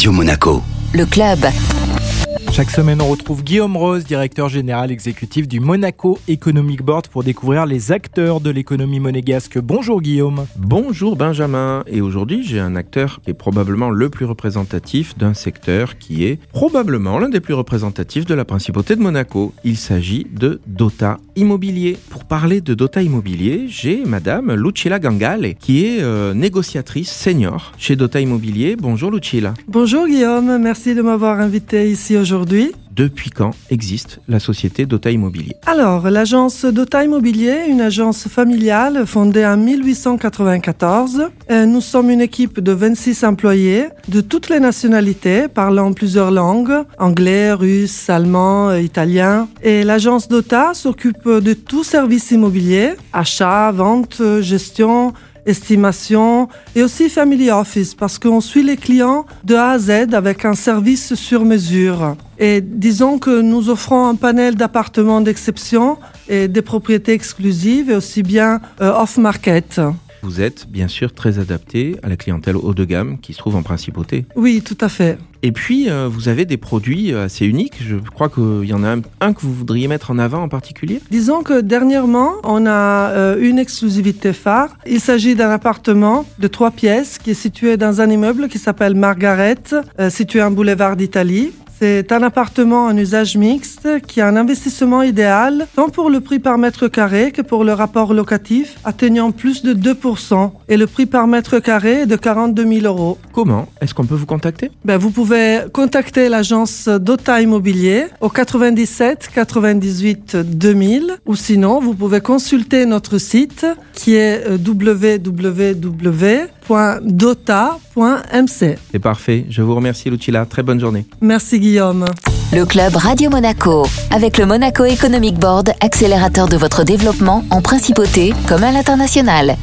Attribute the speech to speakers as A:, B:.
A: Radio Monaco.
B: Le club.
C: Chaque semaine, on retrouve Guillaume Rose, directeur général exécutif du Monaco Economic Board, pour découvrir les acteurs de l'économie monégasque. Bonjour Guillaume.
D: Bonjour Benjamin. Et aujourd'hui, j'ai un acteur qui est probablement le plus représentatif d'un secteur qui est probablement l'un des plus représentatifs de la principauté de Monaco. Il s'agit de Dota Immobilier. Pour parler de Dota Immobilier, j'ai madame Lucilla Gangale, qui est euh, négociatrice senior chez Dota Immobilier. Bonjour Lucilla.
E: Bonjour Guillaume, merci de m'avoir invité ici aujourd'hui.
D: Depuis quand existe la société Dota Immobilier
E: Alors, l'agence Dota Immobilier, une agence familiale fondée en 1894. Euh, nous sommes une équipe de 26 employés de toutes les nationalités, parlant plusieurs langues, anglais, russe, allemand, euh, italien. Et l'agence Dota s'occupe de tout service immobilier, achat, vente, gestion, estimation et aussi family office parce qu'on suit les clients de A à Z avec un service sur mesure. Et disons que nous offrons un panel d'appartements d'exception et des propriétés exclusives et aussi bien euh, off-market.
D: Vous êtes bien sûr très adapté à la clientèle haut de gamme qui se trouve en principauté.
E: Oui, tout à fait.
D: Et puis, euh, vous avez des produits euh, assez uniques. Je crois qu'il y en a un, que vous voudriez mettre en avant en particulier.
E: Disons que dernièrement, on a euh, une exclusivité phare. Il s'agit d'un appartement de trois pièces qui est situé dans un immeuble qui s'appelle Margaret, situé en boulevard d'Italie. C'est un appartement en usage mixte qui a un investissement idéal tant pour le prix par mètre carré que pour le rapport locatif atteignant plus de 2% et le prix par mètre carré est de 42 000 euros.
D: Comment est-ce qu'on peut vous contacter?
E: Ben, Vous pouvez contacter l'agence Dota Immobilier au 97 98 2000 ou sinon vous pouvez consulter notre site qui est www www.dota.mc.
D: C'est parfait. Je vous remercie, Lucilla. Très bonne journée.
E: Merci, Guillaume.
B: Le club Radio Monaco, avec le Monaco Economic Board, accélérateur de votre développement en principauté comme à l'international.